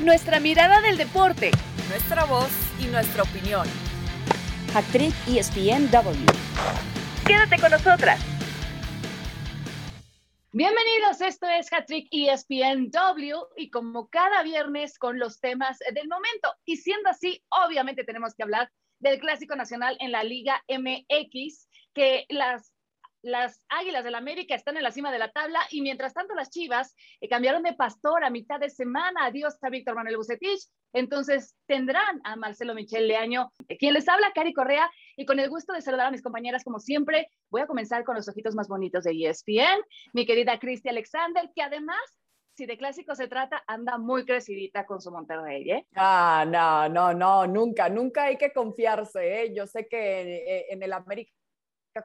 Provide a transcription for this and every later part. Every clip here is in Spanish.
nuestra mirada del deporte, nuestra voz y nuestra opinión. Actriz ESPNW. Quédate con nosotras. Bienvenidos, esto es Hattrick ESPNW y como cada viernes con los temas del momento. Y siendo así, obviamente tenemos que hablar del Clásico Nacional en la Liga MX, que las las Águilas del la América están en la cima de la tabla y mientras tanto las Chivas eh, cambiaron de pastor a mitad de semana. Adiós a Víctor Manuel Bucetich. Entonces tendrán a Marcelo Michel Leaño, eh, quien les habla, Cari Correa, y con el gusto de saludar a mis compañeras como siempre, voy a comenzar con los ojitos más bonitos de ESPN, mi querida Cristi Alexander, que además si de clásico se trata, anda muy crecidita con su Monterrey, ¿eh? Ah, no, no, no, nunca, nunca hay que confiarse, ¿eh? Yo sé que en el América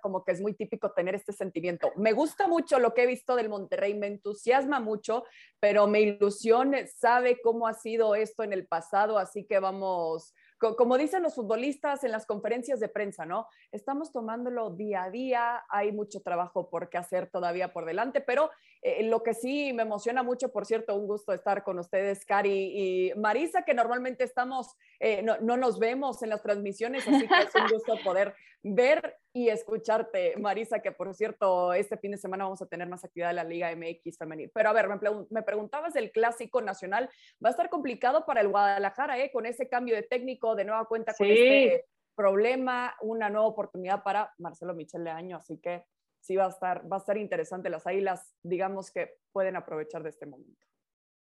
como que es muy típico tener este sentimiento. Me gusta mucho lo que he visto del Monterrey, me entusiasma mucho, pero me ilusiona, sabe cómo ha sido esto en el pasado, así que vamos, como dicen los futbolistas en las conferencias de prensa, ¿no? Estamos tomándolo día a día, hay mucho trabajo por qué hacer todavía por delante, pero eh, lo que sí me emociona mucho, por cierto, un gusto estar con ustedes, Cari y Marisa, que normalmente estamos, eh, no, no, nos vemos en las transmisiones, así que es un gusto poder ver y escucharte, Marisa, que por cierto, este fin de semana vamos a tener más actividad de la Liga MX femenil. Pero a ver, me, me preguntabas del clásico nacional, va a estar complicado para el Guadalajara, ¿eh? Con ese cambio de técnico, de nueva cuenta con este problema, una nueva oportunidad para Marcelo Michel Leaño, así que sí va a estar, va a estar interesante. Las águilas, digamos que pueden aprovechar de este momento.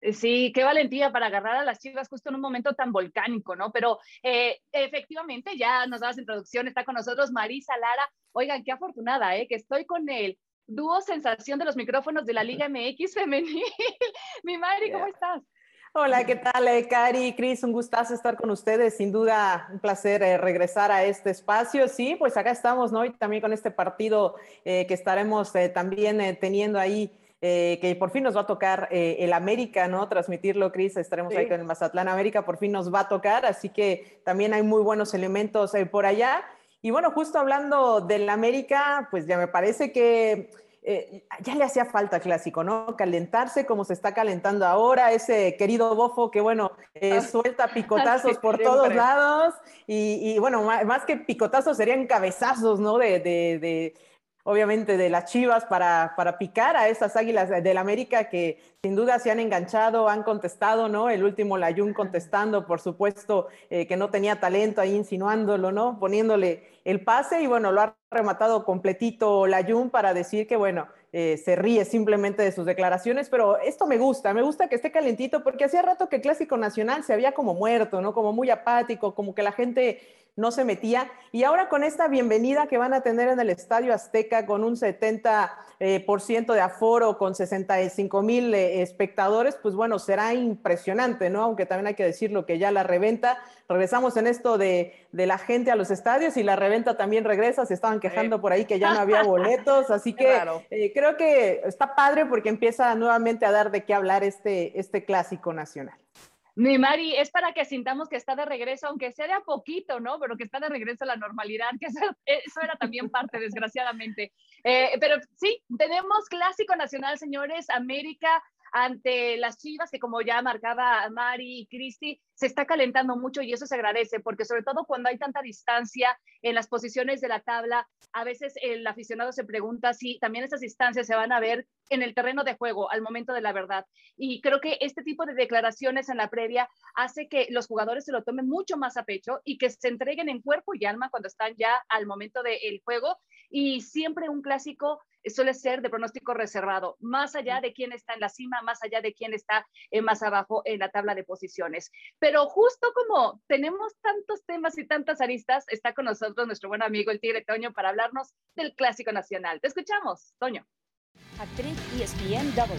Eh, sí, qué valentía para agarrar a las chivas justo en un momento tan volcánico, ¿no? Pero eh, efectivamente, ya nos dabas introducción, está con nosotros Marisa Lara. Oigan, qué afortunada, ¿eh? Que estoy con el dúo sensación de los micrófonos de la Liga MX femenil. Mi Mari, ¿cómo estás? Hola, ¿qué tal, eh, Cari, Cris? Un gustazo estar con ustedes. Sin duda, un placer regresar a este espacio. Sí, pues acá estamos, ¿no? Y también con este partido que estaremos también teniendo ahí eh, que por fin nos va a tocar eh, el América, ¿no? Transmitirlo, Cris, estaremos ahí con el Mazatlán América, por fin nos va a tocar, así que también hay muy buenos elementos eh, por allá. Y bueno, justo hablando del América, pues ya me parece que ya le hacía falta clásico, ¿no? Calentarse como se está calentando ahora, ese querido bofo que, bueno, ah. suelta picotazos por todos lados y, bueno, más, que picotazos serían cabezazos, ¿no? de, de obviamente de las Chivas para, para picar a estas águilas del América que sin duda se han enganchado, han contestado, ¿no? El último Layun contestando, por supuesto, eh, que no tenía talento ahí insinuándolo, ¿no? Poniéndole el pase y bueno, lo ha rematado completito Layun para decir que bueno, eh, se ríe simplemente de sus declaraciones, pero esto me gusta, me gusta que esté calentito porque hacía rato que el Clásico Nacional se había como muerto, ¿no? Como muy apático, como que la gente no se metía. Y ahora con esta bienvenida que van a tener en el Estadio Azteca con un 70% eh, por ciento de aforo, con 65 mil eh, espectadores, pues bueno, será impresionante, ¿no? Aunque también hay que decirlo que ya la reventa, regresamos en esto de, la gente a los estadios y la reventa también regresa, se estaban quejando por ahí que ya no había boletos, así que eh, creo que está padre porque empieza nuevamente a dar de qué hablar este, este clásico nacional. Mi Mari, es para que sintamos que está de regreso, aunque sea de a poquito, ¿no? Pero que está de regreso a la normalidad, que eso, era también parte, desgraciadamente. Eh, pero sí, tenemos clásico nacional, señores, América ante las Chivas, que como ya marcaba Mari y Cristi, se está calentando mucho y eso se agradece, porque sobre todo cuando hay tanta distancia en las posiciones de la tabla, a veces el aficionado se pregunta si también esas distancias se van a ver en el terreno de juego al momento de la verdad. Y creo que este tipo de declaraciones en la previa hace que los jugadores se lo tomen mucho más a pecho y que se entreguen en cuerpo y alma cuando están ya al momento del juego. Y siempre un clásico suele ser de pronóstico reservado, más allá de quién está en la cima, más allá de quién está eh, más abajo en la tabla de posiciones. Pero justo como tenemos tantos temas y tantas aristas, está con nosotros nuestro buen amigo el Tigre Toño para hablarnos del Clásico Nacional. Te escuchamos, Toño. Actriz ESPNW.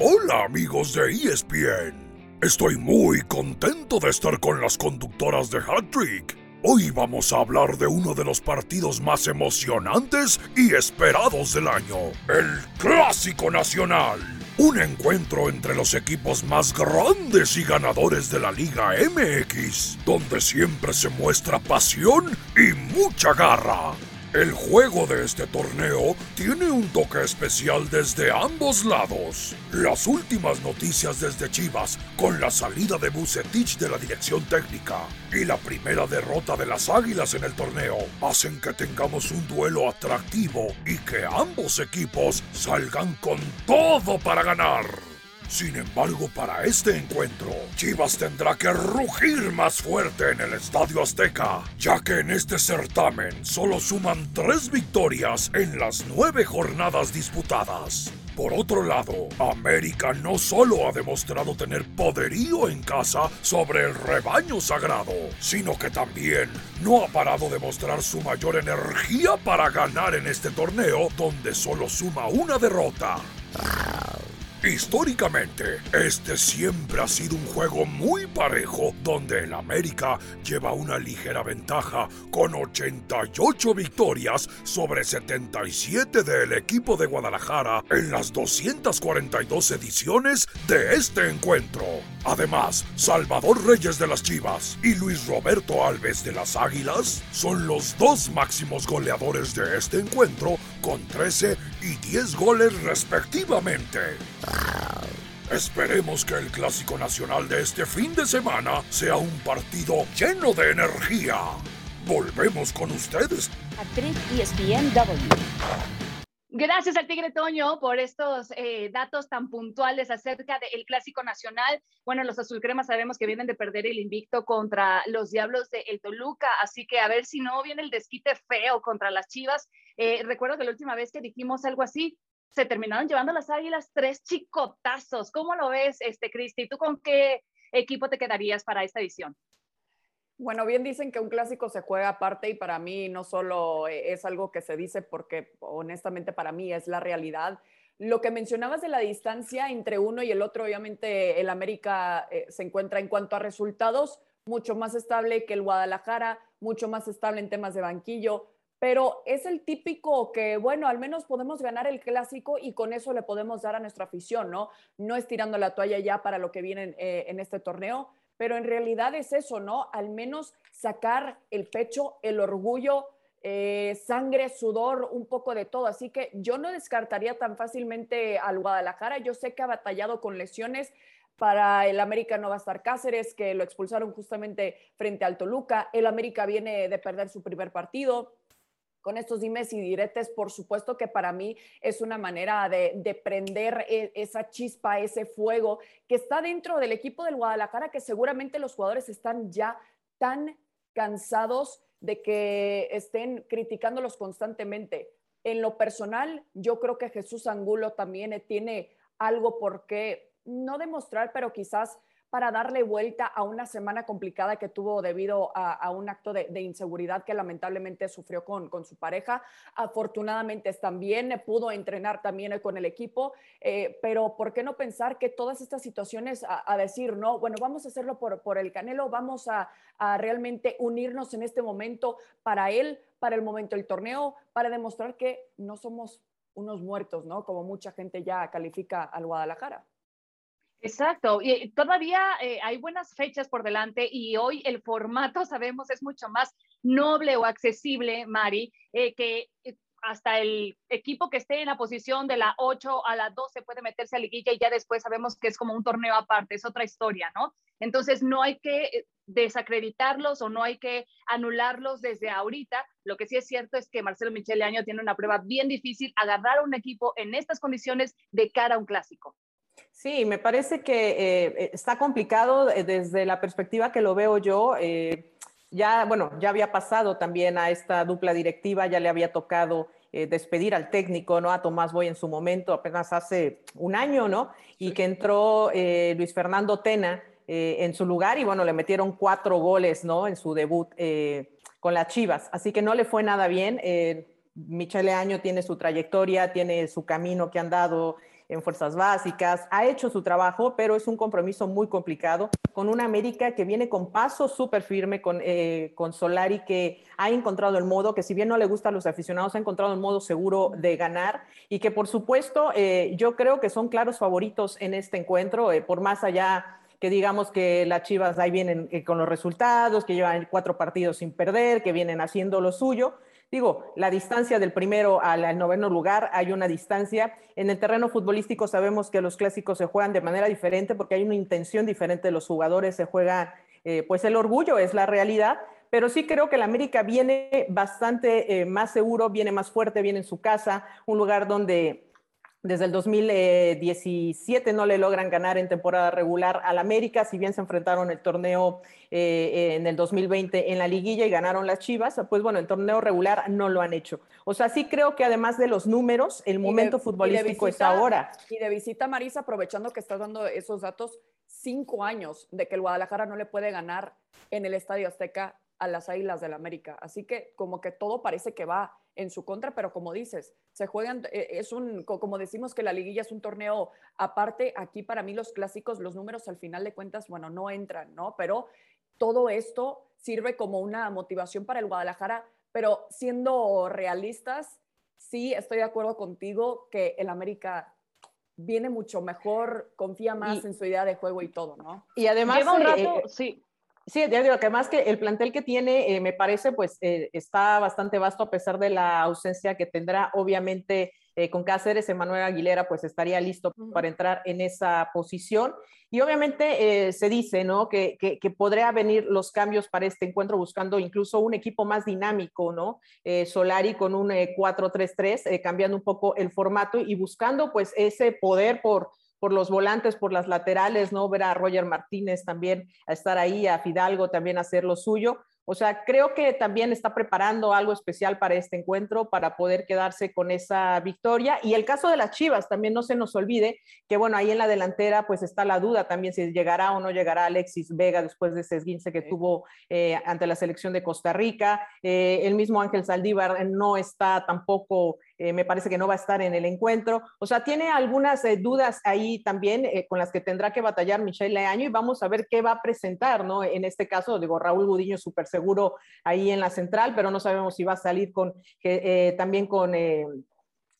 Hola amigos de ESPN. Estoy muy contento de estar con las conductoras de Hat Trick Hoy vamos a hablar de uno de los partidos más emocionantes y esperados del año, el Clásico Nacional. Un encuentro entre los equipos más grandes y ganadores de la Liga MX, donde siempre se muestra pasión y mucha garra. El juego de este torneo tiene un toque especial desde ambos lados. Las últimas noticias desde Chivas, con la salida de Bucetich de la dirección técnica y la primera derrota de las Águilas en el torneo, hacen que tengamos un duelo atractivo y que ambos equipos salgan con todo para ganar. Sin embargo, para este encuentro, Chivas tendrá que rugir más fuerte en el Estadio Azteca, ya que en este certamen solo suman tres victorias en las nueve jornadas disputadas. Por otro lado, América no solo ha demostrado tener poderío en casa sobre el rebaño sagrado, sino que también no ha parado de mostrar su mayor energía para ganar en este torneo donde solo suma una derrota. Históricamente, este siempre ha sido un juego muy parejo donde el América lleva una ligera ventaja con 88 victorias sobre 77 del equipo de Guadalajara en las 242 ediciones de este encuentro. Además, Salvador Reyes de las Chivas y Luis Roberto Alves de las Águilas son los dos máximos goleadores de este encuentro con 13 y 10 goles respectivamente. Esperemos que el clásico nacional de este fin de semana sea un partido lleno de energía. Volvemos con ustedes. Actriz ESPNW. Gracias al Tigre Toño por estos eh, datos tan puntuales acerca del Clásico Nacional. Bueno, los azulcremas sabemos que vienen de perder el invicto contra los Diablos de El Toluca, así que a ver si no viene el desquite feo contra las Chivas. Eh, recuerdo que la última vez que dijimos algo así, se terminaron llevando las Águilas tres chicotazos. ¿Cómo lo ves, este, Cristi? ¿Tú con qué equipo te quedarías para esta edición? Bueno, bien dicen que un clásico se juega aparte y para mí no solo eh, es algo que se dice porque honestamente para mí es la realidad. Lo que mencionabas de la distancia entre uno y el otro, obviamente el América eh, se encuentra en cuanto a resultados mucho más estable que el Guadalajara, mucho más estable en temas de banquillo, pero es el típico que, bueno, al menos podemos ganar el clásico y con eso le podemos dar a nuestra afición, ¿no? No es tirando la toalla ya para lo que viene eh, en este torneo, pero en realidad es eso, ¿no? Al menos sacar el pecho, el orgullo, eh, sangre, sudor, un poco de todo. Así que yo no descartaría tan fácilmente al Guadalajara. Yo sé que ha batallado con lesiones. Para el América no va a estar Cáceres, que lo expulsaron justamente frente al Toluca. El América viene de perder su primer partido con estos dimes y diretes, por supuesto que para mí es una manera de, prender e, esa chispa, ese fuego que está dentro del equipo del Guadalajara, que seguramente los jugadores están ya tan cansados de que estén criticándolos constantemente. En lo personal, yo creo que Jesús Angulo también tiene algo por qué no demostrar, pero quizás para darle vuelta a una semana complicada que tuvo debido a, un acto de, inseguridad que lamentablemente sufrió con, con, su pareja. Afortunadamente también pudo entrenar también con el equipo, eh, pero ¿por qué no pensar que todas estas situaciones a, decir, no, bueno, vamos a hacerlo por, por el Canelo, vamos a, a realmente unirnos en este momento para él, para el momento del torneo, para demostrar que no somos unos muertos, ¿no? Como mucha gente ya califica al Guadalajara. Exacto, y todavía eh, hay buenas fechas por delante y hoy el formato, sabemos, es mucho más noble o accesible, Mari, eh, que eh, hasta el equipo que esté en la posición de la 8 a la 12 puede meterse a liguilla y ya después sabemos que es como un torneo aparte, es otra historia, ¿no? Entonces no hay que desacreditarlos o no hay que anularlos desde ahorita. Lo que sí es cierto es que Marcelo Michele Año tiene una prueba bien difícil, agarrar a un equipo en estas condiciones de cara a un clásico. Sí, me parece que eh, eh, está complicado eh, desde la perspectiva que lo veo yo. ya, bueno, ya había pasado también a esta dupla directiva, ya le había tocado despedir al técnico, ¿no? A Tomás Boy en su momento, apenas hace un año, ¿no? Y que entró Luis Fernando Tena en su lugar y bueno, le metieron cuatro goles, ¿no? En su debut con las Chivas. Así que no le fue nada bien. Michele Año tiene su trayectoria, tiene su camino que han dado en fuerzas básicas, ha hecho su trabajo, pero es un compromiso muy complicado con una América que viene con paso súper firme, con, eh, con Solari que ha encontrado el modo, que si bien no le gusta a los aficionados, ha encontrado el modo seguro de ganar y que por supuesto eh, yo creo que son claros favoritos en este encuentro, eh, por más allá que digamos que las Chivas ahí vienen con los resultados, que llevan cuatro partidos sin perder, que vienen haciendo lo suyo digo, la distancia del primero al, noveno lugar, hay una distancia. En el terreno futbolístico sabemos que los clásicos se juegan de manera diferente porque hay una intención diferente de los jugadores, se juega, eh, pues el orgullo es la realidad, pero sí creo que el América viene bastante eh, más seguro, viene más fuerte, viene en su casa, un lugar donde desde el 2017 no le logran ganar en temporada regular al América, si bien se enfrentaron el torneo eh, en el 2020 en la liguilla y ganaron las Chivas, pues bueno, el torneo regular no lo han hecho. O sea, sí creo que además de los números, el momento futbolístico es ahora. Y de visita, Marisa, aprovechando que estás dando esos datos, cinco años de que el Guadalajara no le puede ganar en el Estadio Azteca a las Águilas del América. Así que como que todo parece que va en su contra, pero como dices, se juegan, eh, es un, como decimos que la liguilla es un torneo aparte, aquí para mí los clásicos, los números al final de cuentas, bueno, no entran, ¿no? Pero todo esto sirve como una motivación para el Guadalajara, pero siendo realistas, sí estoy de acuerdo contigo que el América viene mucho mejor, confía más en su idea de juego y todo, ¿no? Y además, Lleva un rato, eh, sí, Sí, ya digo que además que el plantel que tiene, eh, me parece, pues eh, está bastante vasto a pesar de la ausencia que tendrá. Obviamente, eh, con Cáceres, Emanuel Aguilera, pues estaría listo para entrar en esa posición. Y obviamente se dice, ¿no? Que, que, podría venir los cambios para este encuentro buscando incluso un equipo más dinámico, ¿no? Solari con un 4-3-3, cambiando un poco el formato y buscando pues ese poder por por los volantes, por las laterales, ¿no? Ver a Roger Martínez también a estar ahí, a Fidalgo también a hacer lo suyo. O sea, creo que también está preparando algo especial para este encuentro, para poder quedarse con esa victoria. Y el caso de las Chivas, también no se nos olvide que, bueno, ahí en la delantera pues está la duda también si llegará o no llegará Alexis Vega después de ese esguince que tuvo eh, ante la selección de Costa Rica. Eh, el mismo Ángel Saldívar no está tampoco eh, me parece que no va a estar en el encuentro. O sea, tiene algunas eh, dudas ahí también eh, con las que tendrá que batallar Michelle Leaño y vamos a ver qué va a presentar, ¿no? En este caso, digo, Raúl Gudiño súper seguro ahí en la central, pero no sabemos si va a salir con, también con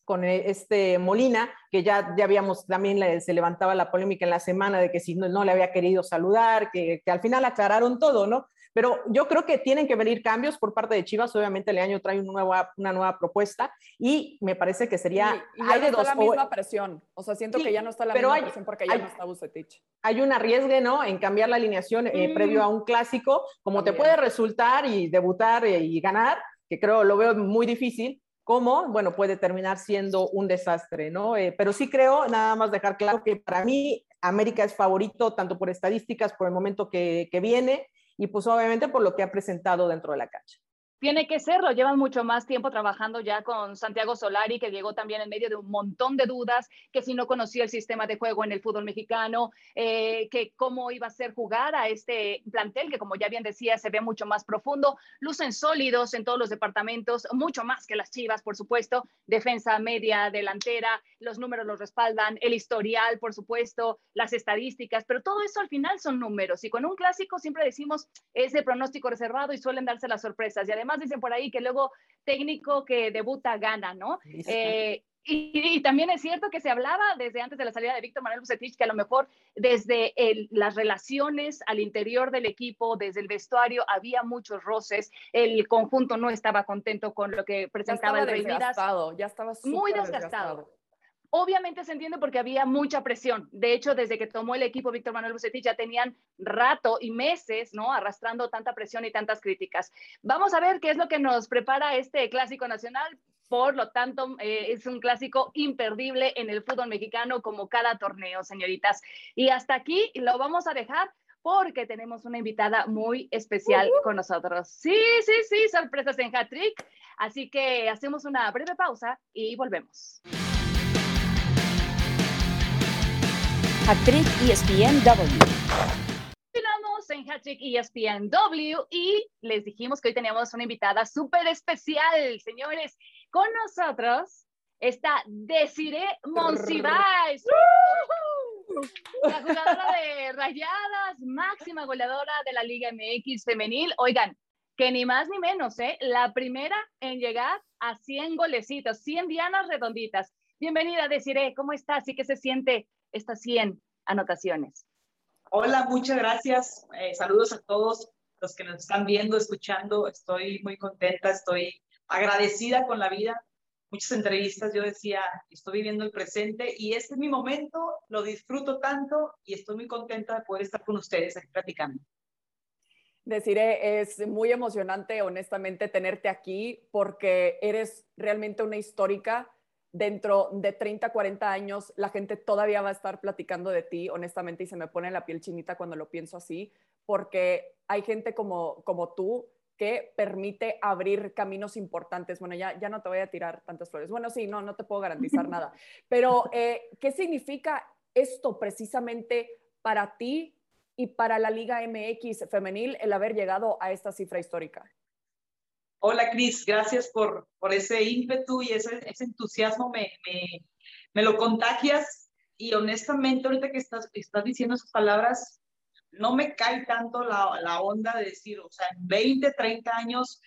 con este Molina, que ya, ya habíamos, también se levantaba la polémica en la semana de que si no, no le había querido saludar, que, que, al final aclararon todo, ¿no? Pero yo creo que tienen que venir cambios por parte de Chivas. Obviamente el año trae una nueva, una nueva propuesta y me parece que sería... Y, hay de dos, la misma presión. O sea, siento que ya no está la misma presión porque ya no está Bucetich. Hay un arriesgue, ¿no? En cambiar la alineación eh, previo a un clásico, como te puede resultar y debutar eh, y ganar, que creo lo veo muy difícil, como, bueno, puede terminar siendo un desastre, ¿no? Eh, pero sí creo, nada más dejar claro que para mí América es favorito tanto por estadísticas, por el momento que, que viene, y pues obviamente por lo que ha presentado dentro de la cancha. Tiene que serlo, llevan mucho más tiempo trabajando ya con Santiago Solari, que llegó también en medio de un montón de dudas, que si no conocía el sistema de juego en el fútbol mexicano, eh, que cómo iba a ser jugar a este plantel, que como ya bien decía, se ve mucho más profundo, lucen sólidos en todos los departamentos, mucho más que las Chivas, por supuesto, defensa media, delantera, los números los respaldan, el historial, por supuesto, las estadísticas, pero todo eso al final son números y con un clásico siempre decimos ese pronóstico reservado y suelen darse las sorpresas. Y además además dicen por ahí que luego técnico que debuta gana, ¿no? Eh, y, también es cierto que se hablaba desde antes de la salida de Víctor Manuel Bucetich que a lo mejor desde las relaciones al interior del equipo, desde el vestuario, había muchos roces. El conjunto no estaba contento con lo que presentaba el Rey Midas. Ya estaba muy desgastado. Obviamente se entiende porque había mucha presión. De hecho, desde que tomó el equipo Víctor Manuel Bucetich ya tenían rato y meses, ¿no? Arrastrando tanta presión y tantas críticas. Vamos a ver qué es lo que nos prepara este clásico nacional. Por lo tanto, eh, es un clásico imperdible en el fútbol mexicano como cada torneo, señoritas. Y hasta aquí lo vamos a dejar porque tenemos una invitada muy especial con nosotros. Sí, sí, sí, sorpresas en Hat-Trick. Así que hacemos una breve pausa y volvemos. Hattrick ESPNW. Continuamos en Hattrick ESPNW y les dijimos que hoy teníamos una invitada súper especial, señores. Con nosotros está Desiree Monsiváis. La jugadora de Rayadas, máxima goleadora de la Liga MX femenil. Oigan, que ni más ni menos, ¿eh? La primera en llegar a 100 golecitos, 100 dianas redonditas. Bienvenida, Desiree, ¿cómo estás? ¿Y qué se siente estas 100 anotaciones. Hola, muchas gracias. Eh, saludos a todos los que nos están viendo, escuchando. Estoy muy contenta, estoy agradecida con la vida. Muchas entrevistas yo decía, estoy viviendo el presente y este es mi momento, lo disfruto tanto y estoy muy contenta de poder estar con ustedes aquí platicando. Deciré, es muy emocionante, honestamente, tenerte aquí porque eres realmente una histórica. Dentro de 30, 40 años, la gente todavía va a estar platicando de ti, honestamente, y se me pone la piel chinita cuando lo pienso así, porque hay gente como, como tú que permite abrir caminos importantes. Bueno, ya, ya no te voy a tirar tantas flores. Bueno, sí, no, no te puedo garantizar nada. Pero, eh, ¿qué significa esto precisamente para ti y para la Liga MX femenil el haber llegado a esta cifra histórica? Hola Cris, gracias por, por ese ímpetu y ese, ese entusiasmo, me, me, me, lo contagias y honestamente ahorita que estás, estás diciendo esas palabras, no me cae tanto la, la onda de decir, o sea, en 20, 30 años,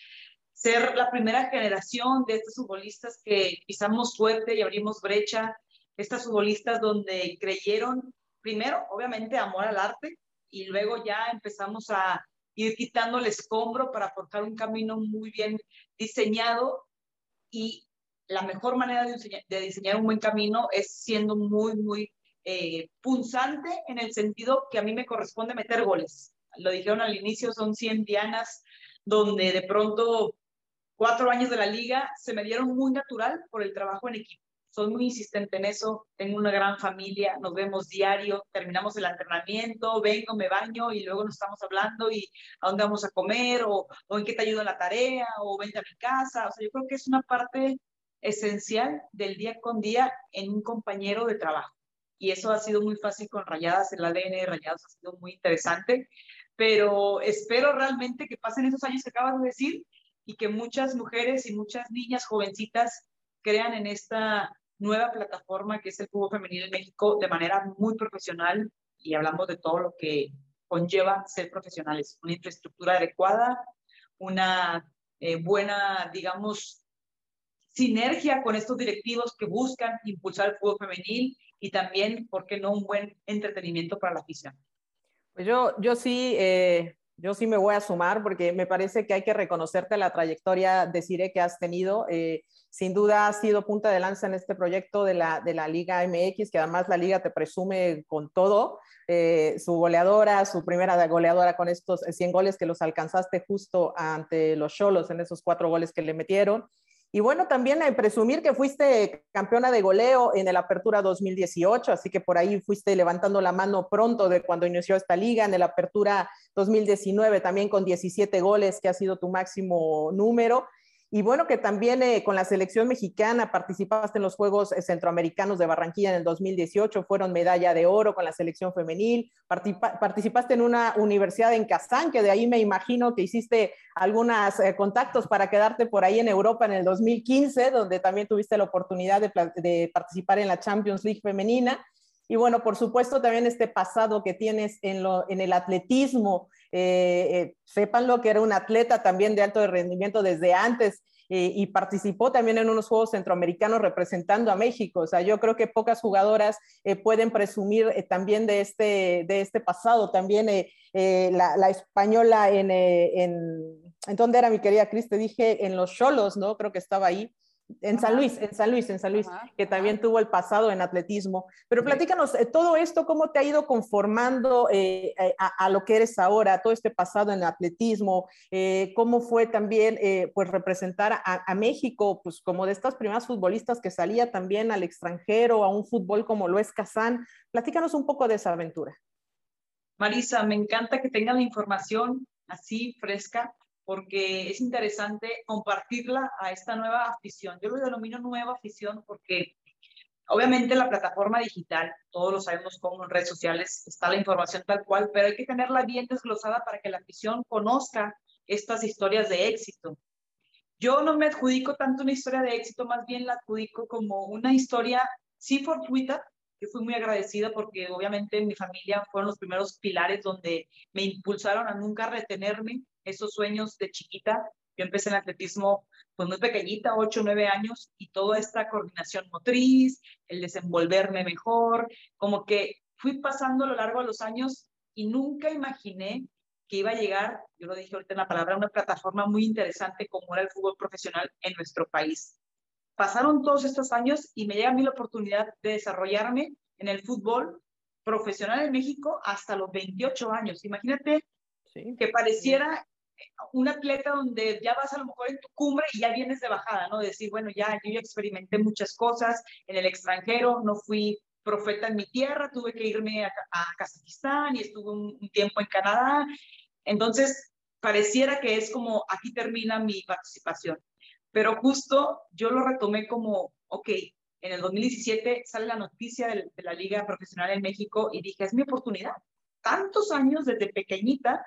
ser la primera generación de estos futbolistas que pisamos fuerte y abrimos brecha, estas futbolistas donde creyeron, primero, obviamente, amor al arte, y luego ya empezamos a ir quitando el escombro para forjar un camino muy bien diseñado y la mejor manera de diseñar, un buen camino es siendo muy, muy eh, punzante en el sentido que a mí me corresponde meter goles. Lo dijeron al inicio, son 100 dianas donde de pronto cuatro años de la liga se me dieron muy natural por el trabajo en equipo soy muy insistente en eso, tengo una gran familia, nos vemos diario, terminamos el entrenamiento, vengo, me baño y luego nos estamos hablando y a dónde vamos a comer o, o en qué te ayudo la tarea o vente a mi casa. O sea, yo creo que es una parte esencial del día con día en un compañero de trabajo. Y eso ha sido muy fácil con Rayadas, el ADN de Rayadas ha sido muy interesante, pero espero realmente que pasen esos años que acabas de decir y que muchas mujeres y muchas niñas jovencitas crean en esta nueva plataforma que es el fútbol femenino en México de manera muy profesional y hablamos de todo lo que conlleva ser profesionales, una infraestructura adecuada, una eh, buena, digamos, sinergia con estos directivos que buscan impulsar el fútbol femenil y también, ¿por qué no, un buen entretenimiento para la afición? Pues yo, yo sí, eh, yo sí me voy a sumar porque me parece que hay que reconocerte la trayectoria de Cire que has tenido. Eh, sin duda ha sido punta de lanza en este proyecto de la, de la Liga MX, que además la liga te presume con todo. Eh, su goleadora, su primera goleadora con estos 100 goles que los alcanzaste justo ante los Cholos en esos cuatro goles que le metieron. Y bueno, también presumir que fuiste campeona de goleo en el Apertura 2018, así que por ahí fuiste levantando la mano pronto de cuando inició esta liga, en el Apertura 2019 también con 17 goles, que ha sido tu máximo número. Y bueno, que también eh, con la selección mexicana participaste en los Juegos eh, Centroamericanos de Barranquilla en el 2018, fueron medalla de oro con la selección femenil, participaste en una universidad en Kazán, que de ahí me imagino que hiciste algunos eh, contactos para quedarte por ahí en Europa en el 2015, donde también tuviste la oportunidad de, de participar en la Champions League femenina. Y bueno, por supuesto, también este pasado que tienes en, lo, en el atletismo. Eh, eh, sépanlo que era un atleta también de alto rendimiento desde antes eh, y participó también en unos Juegos Centroamericanos representando a México. O sea, yo creo que pocas jugadoras eh, pueden presumir eh, también de este, de este pasado. También la, la, española en, en, en, ¿dónde era mi querida Cris? Te dije en los Cholos, ¿no? Creo que estaba ahí. En San Luis, en San Luis, en San Luis, que también tuvo el pasado en atletismo. Pero platícanos, eh, todo esto, ¿cómo te ha ido conformando eh, eh, a, a, lo que eres ahora, todo este pasado en atletismo? Eh, ¿Cómo fue también, pues, representar a, a, México, pues, como de estas primeras futbolistas que salía también al extranjero, a un fútbol como lo es Kazán? Platícanos un poco de esa aventura. Marisa, me encanta que tengan la información así fresca porque es interesante compartirla a esta nueva afición. Yo lo denomino nueva afición porque obviamente la plataforma digital, todos lo sabemos cómo en redes sociales está la información tal cual, pero hay que tenerla bien desglosada para que la afición conozca estas historias de éxito. Yo no me adjudico tanto una historia de éxito, más bien la adjudico como una historia, sí fortuita, que fui muy agradecida porque obviamente mi familia fueron los primeros pilares donde me impulsaron a nunca retenerme esos sueños de chiquita. Yo empecé en atletismo pues muy pequeñita, 8 o 9 años, y toda esta coordinación motriz, el desenvolverme mejor, como que fui pasando a lo largo de los años y nunca imaginé que iba a llegar, yo lo dije ahorita en la palabra, una plataforma muy interesante como era el fútbol profesional en nuestro país. Pasaron todos estos años y me llega a mí la oportunidad de desarrollarme en el fútbol profesional en México hasta los 28 años. Imagínate que pareciera un atleta donde ya vas a lo mejor en tu cumbre y ya vienes de bajada, ¿no? decir, bueno, ya yo ya experimenté muchas cosas en el extranjero, no fui profeta en mi tierra, tuve que irme a, Kazajistán y estuve un, tiempo en Canadá. Entonces, pareciera que es como aquí termina mi participación. Pero justo yo lo retomé como, ok, en el 2017 sale la noticia de, de la Liga Profesional en México y dije, es mi oportunidad. Tantos años desde pequeñita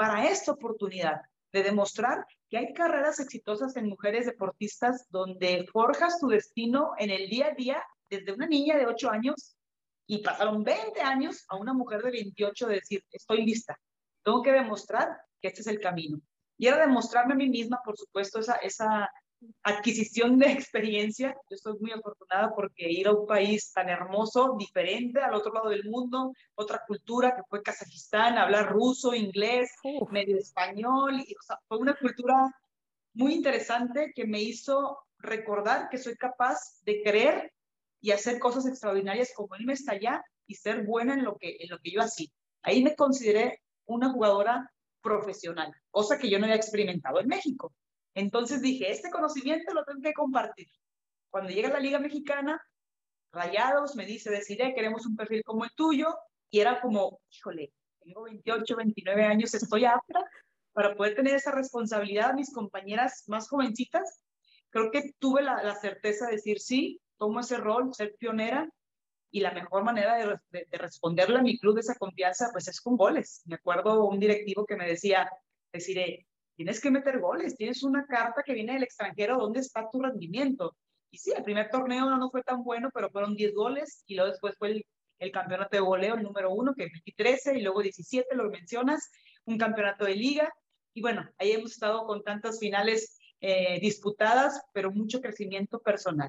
para esta oportunidad de demostrar que hay carreras exitosas en mujeres deportistas donde forjas tu destino en el día a día desde una niña de 8 años y pasaron 20 años a una mujer de 28 de decir, estoy lista, tengo que demostrar que este es el camino. Y era demostrarme a mí misma, por supuesto, esa, esa adquisición de experiencia. Yo estoy muy afortunada porque ir a un país tan hermoso, diferente, al otro lado del mundo, otra cultura que fue Kazajistán, hablar ruso, inglés, medio español, y, o sea, fue una cultura muy interesante que me hizo recordar que soy capaz de creer y hacer cosas extraordinarias como él me está allá y ser buena en lo que, en lo que yo hacía. Ahí me consideré una jugadora profesional, cosa que yo no había experimentado en México. Entonces dije, este conocimiento lo tengo que compartir. Cuando llega la Liga Mexicana, Rayados me dice, deciré, queremos un perfil como el tuyo, y era como, híjole, tengo 28, 29 años, estoy apta para poder tener esa responsabilidad. Mis compañeras más jovencitas, creo que tuve la, certeza de decir, sí, tomo ese rol, ser pionera, y la mejor manera de, de, responderle a mi club esa confianza, pues es con goles. Me acuerdo un directivo que me decía, deciré, tienes que meter goles, tienes una carta que viene del extranjero, ¿dónde está tu rendimiento? Y sí, el primer torneo no, fue tan bueno, pero fueron 10 goles y luego después fue el, campeonato de goleo, el número uno, que metí 13 y luego 17, lo mencionas, un campeonato de liga. Y bueno, ahí hemos estado con tantas finales eh, disputadas, pero mucho crecimiento personal.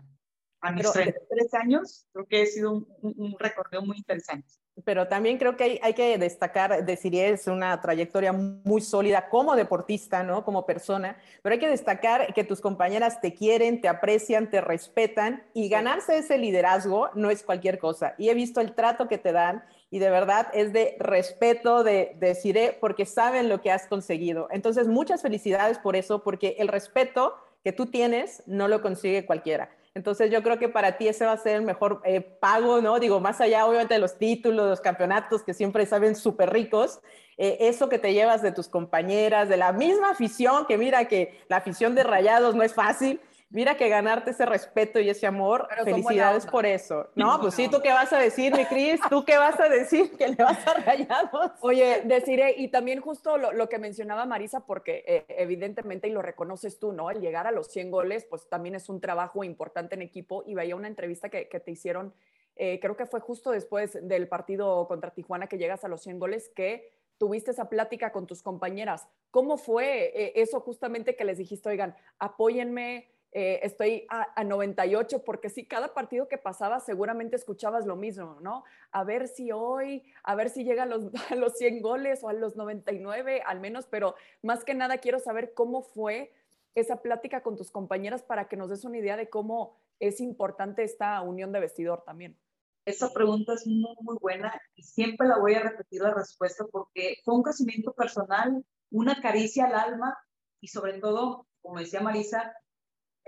A mis 33 años, creo que ha sido un, un, un recorrido muy interesante pero también creo que hay, que destacar, decir, es una trayectoria muy sólida como deportista, ¿no? Como persona, pero hay que destacar que tus compañeras te quieren, te aprecian, te respetan y ganarse ese liderazgo no es cualquier cosa. Y he visto el trato que te dan y de verdad es de respeto de, de porque saben lo que has conseguido. Entonces, muchas felicidades por eso, porque el respeto que tú tienes no lo consigue cualquiera. Entonces yo creo que para ti ese va a ser el mejor eh, pago, ¿no? Digo, más allá obviamente de los títulos, los campeonatos que siempre saben súper ricos, eh, eso que te llevas de tus compañeras, de la misma afición, que mira que la afición de Rayados no es fácil, mira que ganarte ese respeto y ese amor, felicidades por eso. No, pues sí, ¿tú qué vas a decir, mi Cris? ¿Tú qué vas a decir que le vas a rayados? Oye, deciré, y también justo lo, que mencionaba Marisa, porque eh, evidentemente, y lo reconoces tú, ¿no? El llegar a los 100 goles, pues también es un trabajo importante en equipo, y veía una entrevista que, te hicieron, eh, creo que fue justo después del partido contra Tijuana que llegas a los 100 goles, que tuviste esa plática con tus compañeras. ¿Cómo fue eh, eso justamente que les dijiste, oigan, apóyenme, eh, estoy a, 98, porque sí, cada partido que pasaba seguramente escuchabas lo mismo, ¿no? A ver si hoy, a ver si llega a los, a los 100 goles o a los 99 al menos, pero más que nada quiero saber cómo fue esa plática con tus compañeras para que nos des una idea de cómo es importante esta unión de vestidor también. Esa pregunta es muy, muy buena y siempre la voy a repetir la respuesta porque fue un crecimiento personal, una caricia al alma y sobre todo, como decía Marisa,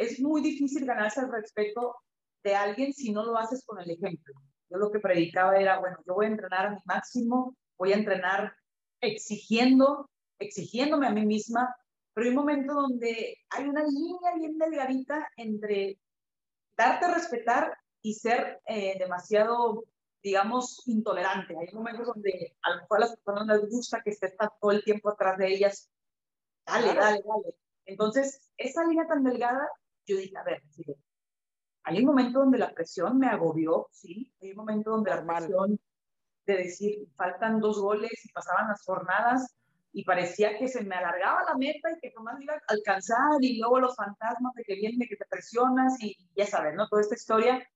es muy difícil ganarse el respeto de alguien si no lo haces con el ejemplo. Yo lo que predicaba era, bueno, yo voy a entrenar a mi máximo, voy a entrenar exigiendo, exigiéndome a mí misma, pero hay un momento donde hay una línea bien delgadita entre darte a respetar y ser eh, demasiado, digamos, intolerante. Hay momentos donde a lo mejor a las personas les gusta que estés todo el tiempo atrás de ellas. Dale, dale, dale. Entonces, esa línea tan delgada yo dije, a ver, hay un momento donde la presión me agobió, sí, hay un momento donde la presión de decir, faltan dos goles y pasaban las jornadas y parecía que se me alargaba la meta y que nomás iba a alcanzar y luego los fantasmas de que vienen, que te presionas y ya sabes, ¿no? Toda esta historia.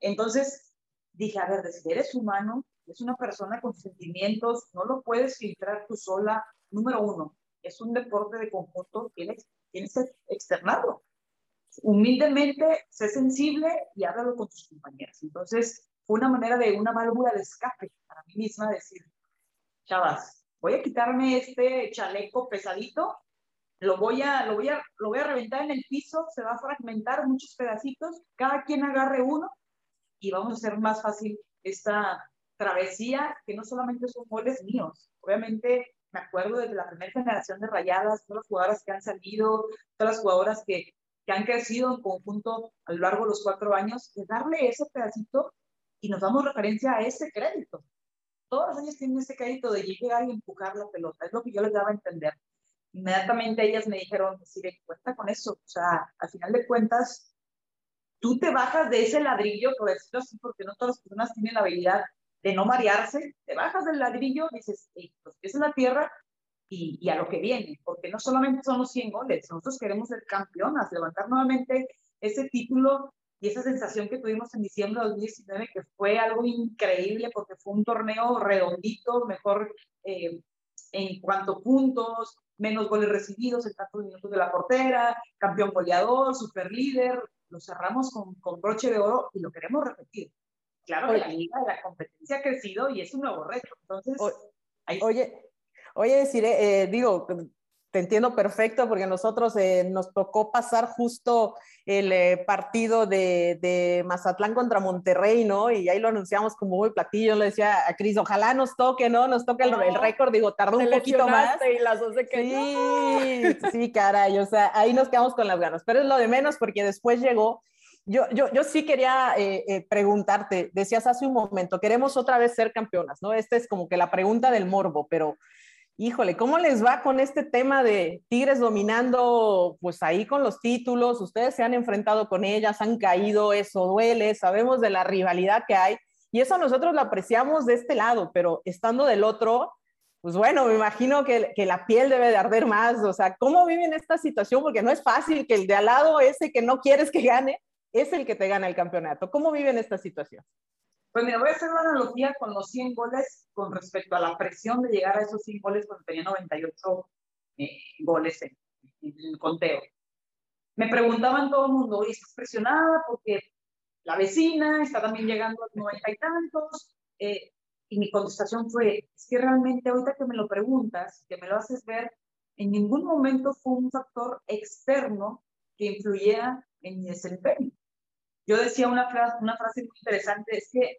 Entonces dije, a ver, si eres humano, es una persona con sentimientos, no lo puedes filtrar tú sola, número uno, es un deporte de conjunto, tienes, tienes que externarlo. Humildemente, sé sensible y háblalo con tus compañeras. Entonces, fue una manera de una válvula de escape para mí misma, decir, chavas, voy a quitarme este chaleco pesadito, lo voy a, lo voy a, lo voy a reventar en el piso, se va a fragmentar muchos pedacitos, cada quien agarre uno y vamos a hacer más fácil esta travesía, que no solamente son goles míos, obviamente me acuerdo desde la primera generación de rayadas, todas las jugadoras que han salido, todas las jugadoras que, que han crecido en conjunto a lo largo de los cuatro años, de darle ese pedacito y nos damos referencia a ese crédito. Todos los años tienen ese crédito de llegar y empujar la pelota, es lo que yo les daba a entender. Inmediatamente ellas me dijeron, decir, cuenta con eso, o sea, al final de cuentas, tú te bajas de ese ladrillo, por decirlo así, porque no todas las personas tienen la habilidad de no marearse, te bajas del ladrillo, dices, pues es la tierra y, y, a lo que viene, porque no solamente son los 100 goles, nosotros queremos ser campeonas, levantar nuevamente ese título y esa sensación que tuvimos en diciembre de 2019, que fue algo increíble porque fue un torneo redondito, mejor eh, en cuanto a puntos, menos goles recibidos en tantos minutos de la portera, campeón goleador, super líder, lo cerramos con, con broche de oro y lo queremos repetir. Claro la liga, la competencia ha crecido y es un nuevo reto. Entonces, oye, oye, deciré, eh, digo, te entiendo perfecto porque nosotros eh, nos tocó pasar justo el eh, partido de, de, Mazatlán contra Monterrey, ¿no? Y ahí lo anunciamos como muy platillo. Le decía a Cris, ojalá nos toque, ¿no? Nos toque el, el récord. Digo, tardó un poquito más. Y las dos de que sí, sí, caray. O sea, ahí nos quedamos con las ganas. Pero es lo de menos porque después llegó. Yo, yo, yo sí quería eh, eh, preguntarte, decías hace un momento, queremos otra vez ser campeonas, ¿no? Esta es como que la pregunta del morbo, pero híjole, ¿cómo les va con este tema de Tigres dominando, pues ahí con los títulos? Ustedes se han enfrentado con ellas, han caído, eso duele, sabemos de la rivalidad que hay y eso nosotros lo apreciamos de este lado, pero estando del otro, pues bueno, me imagino que, que, la piel debe de arder más, o sea, ¿cómo viven esta situación? Porque no es fácil que el de al lado, ese que no quieres que gane, es el que te gana el campeonato. ¿Cómo viven esta situación? Pues mira, voy a hacer una analogía con los 100 goles con respecto a la presión de llegar a esos 100 goles cuando tenía 98 eh, goles en, en, conteo. Me preguntaban todo el mundo, oye, ¿estás presionada? Porque la vecina está también llegando a 90 y tantos. Eh, y mi contestación fue, es que realmente ahorita que me lo preguntas, que me lo haces ver, en ningún momento fue un factor externo que influyera en mi desempeño. Yo decía una frase, una frase muy interesante, es que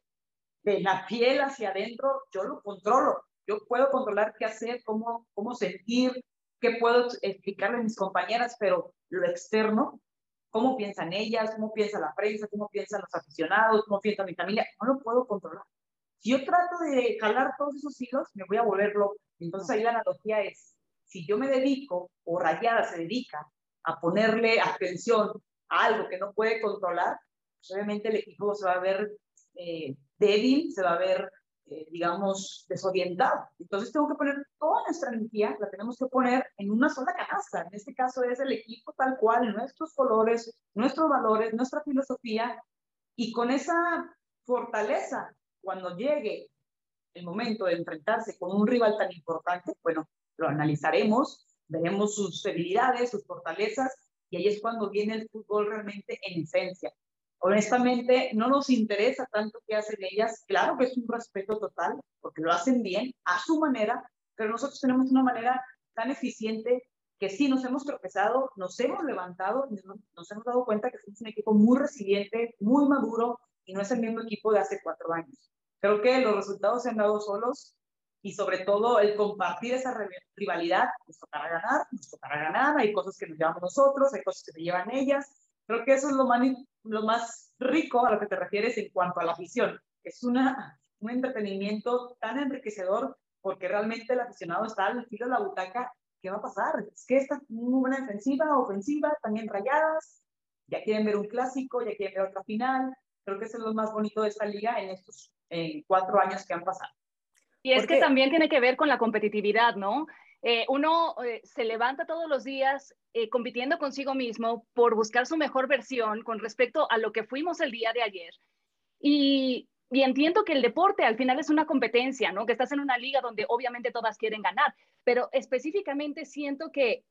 de la piel hacia adentro yo lo controlo. Yo puedo controlar qué hacer, cómo, cómo sentir, qué puedo explicarle a mis compañeras, pero lo externo, cómo piensan ellas, cómo piensa la prensa, cómo piensan los aficionados, cómo piensa mi familia, no lo puedo controlar. Si yo trato de jalar todos esos hilos, me voy a volver loco. Entonces ahí la analogía es, si yo me dedico, o Rayada se dedica, a ponerle atención a algo que no puede controlar, obviamente el equipo se va a ver eh, débil, se va a ver, eh, digamos, desorientado. Entonces tengo que poner toda nuestra energía, la tenemos que poner en una sola canasta. En este caso es el equipo tal cual, nuestros colores, nuestros valores, nuestra filosofía. Y con esa fortaleza, cuando llegue el momento de enfrentarse con un rival tan importante, bueno, lo analizaremos, veremos sus debilidades, sus fortalezas, y ahí es cuando viene el fútbol realmente en esencia honestamente no nos interesa tanto qué hacen ellas. Claro que es un respeto total, porque lo hacen bien, a su manera, pero nosotros tenemos una manera tan eficiente que sí nos hemos tropezado, nos hemos levantado, nos hemos dado cuenta que somos un equipo muy resiliente, muy maduro y no es el mismo equipo de hace cuatro años. Creo que los resultados se han dado solos y sobre todo el compartir esa rivalidad, nos tocará ganar, nos tocará ganar, hay cosas que nos llevamos nosotros, hay cosas que se llevan ellas, Creo que eso es lo más, lo más rico a lo que te refieres en cuanto a la afición. Es una, un entretenimiento tan enriquecedor porque realmente el aficionado está al filo de la butaca. ¿Qué va a pasar? Es que esta muy buena defensiva, ofensiva, también rayadas. Ya quieren ver un clásico, ya quieren ver otra final. Creo que eso es lo más bonito de esta liga en estos cuatro años que han pasado. Y es porque... que también tiene que ver con la competitividad, ¿no? Eh, uno eh, se levanta todos los días eh, compitiendo consigo mismo por buscar su mejor versión con respecto a lo que fuimos el día de ayer. Y y entiendo que el deporte al final es una competencia, ¿no? Que estás en una liga donde obviamente todas quieren ganar, pero específicamente siento que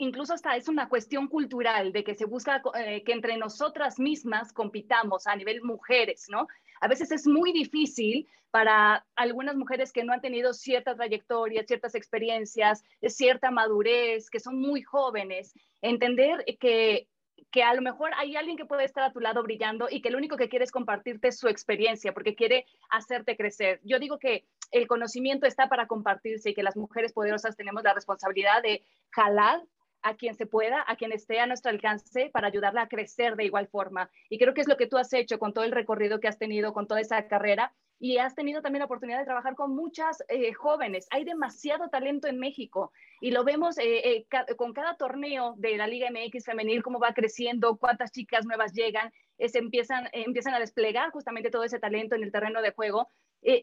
incluso hasta es una cuestión cultural de que se busca eh, que entre nosotras mismas compitamos a nivel mujeres, ¿no? A veces es muy difícil para algunas mujeres que no han tenido cierta trayectoria, ciertas experiencias, cierta madurez, que son muy jóvenes, entender que que a lo mejor hay alguien que puede estar a tu lado brillando y que lo único que quiere es compartirte su experiencia porque quiere hacerte crecer. Yo digo que el conocimiento está para compartirse y que las mujeres poderosas tenemos la responsabilidad de jalar a quien se pueda, a quien esté a nuestro alcance para ayudarla a crecer de igual forma. Y creo que es lo que tú has hecho con todo el recorrido que has tenido, con toda esa carrera. Y has tenido también la oportunidad de trabajar con muchas eh, jóvenes. Hay demasiado talento en México y lo vemos eh, eh, con cada torneo de la Liga MX femenil, cómo va creciendo, cuántas chicas nuevas llegan, se empiezan, empiezan a desplegar justamente todo ese talento en el terreno de juego.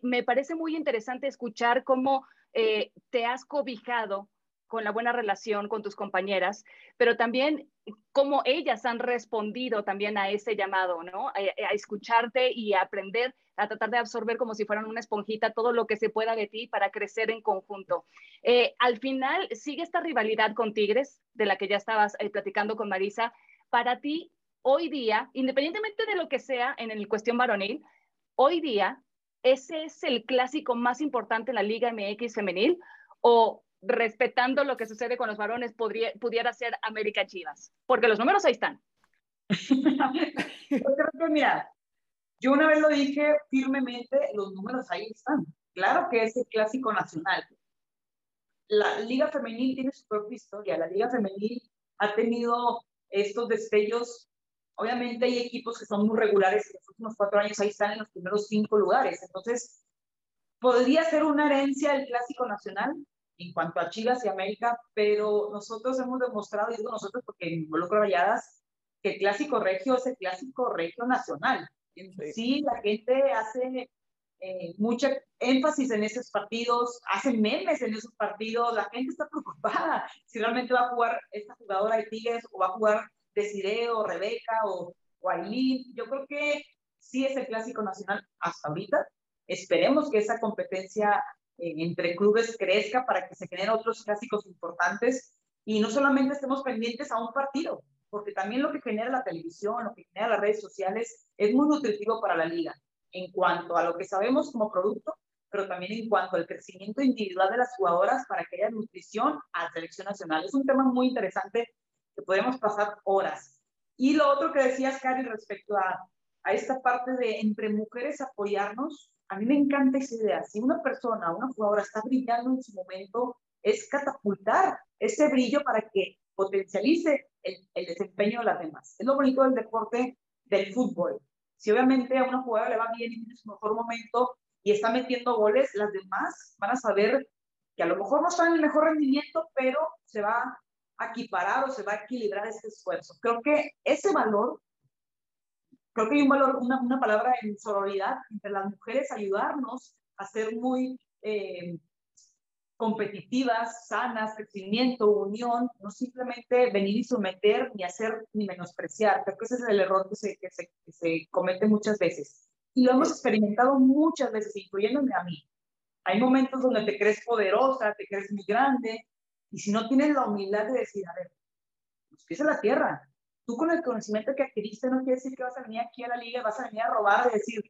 me parece muy interesante escuchar cómo te has cobijado con la buena relación con tus compañeras, pero también cómo ellas han respondido también a ese llamado, ¿no? A, escucharte y aprender, a tratar de absorber como si fueran una esponjita todo lo que se pueda de ti para crecer en conjunto. Eh, al final, sigue esta rivalidad con Tigres, de la que ya estabas eh, platicando con Marisa. Para ti, hoy día, independientemente de lo que sea en el cuestión varonil, hoy día, ¿ese es el clásico más importante en la Liga MX femenil? ¿O respetando lo que sucede con los varones, podría, pudiera ser América Chivas? Porque los números ahí están. yo creo que, una vez lo dije firmemente, los números ahí están. Claro que es el clásico nacional. La Liga Femenil tiene su propia historia. La Liga Femenil ha tenido estos destellos. Obviamente hay equipos que son muy regulares. En los últimos cuatro años ahí están en los primeros cinco lugares. Entonces, podría ser una herencia del clásico nacional, en cuanto a Chivas y América, pero nosotros hemos demostrado, y digo nosotros porque involucro rayadas, que el clásico regio es el clásico regio nacional. Sí, la gente hace eh, mucho énfasis en esos partidos, hace memes en esos partidos, la gente está preocupada si realmente va a jugar esta jugadora de Tigres o va a jugar Desiree o Rebeca o, o Aileen. Yo creo que sí es el clásico nacional hasta ahorita. Esperemos que esa competencia entre clubes crezca para que se generen otros clásicos importantes y no solamente estemos pendientes a un partido, porque también lo que genera la televisión, lo que genera las redes sociales es muy nutritivo para la liga en cuanto a lo que sabemos como producto, pero también en cuanto al crecimiento individual de las jugadoras para que haya nutrición a la selección nacional. Es un tema muy interesante que podemos pasar horas. Y lo otro que decías, Cari, respecto a, a esta parte de entre mujeres apoyarnos, a mí me encanta esa idea. Si una persona, una jugadora está brillando en su momento, es catapultar ese brillo para que potencialice el, desempeño de las demás. Es lo bonito del deporte del fútbol. Si obviamente a una jugadora le va bien y tiene su mejor momento y está metiendo goles, las demás van a saber que a lo mejor no está en el mejor rendimiento, pero se va a equiparar o se va a equilibrar ese esfuerzo. Creo que ese valor creo que hay un valor, una, una palabra en sororidad entre las mujeres, ayudarnos a ser muy eh, competitivas, sanas, crecimiento, unión, no simplemente venir y someter, ni hacer, ni menospreciar. Creo que ese es el error que se, que se, que se comete muchas veces. Y lo hemos experimentado muchas veces, incluyéndome a mí. Hay momentos donde te crees poderosa, te crees muy grande, y si no tienes la humildad de decir, a ver, los pies en la tierra, tú con el conocimiento que adquiriste no quiere decir que vas a venir aquí a la liga, vas a venir a robar y decir,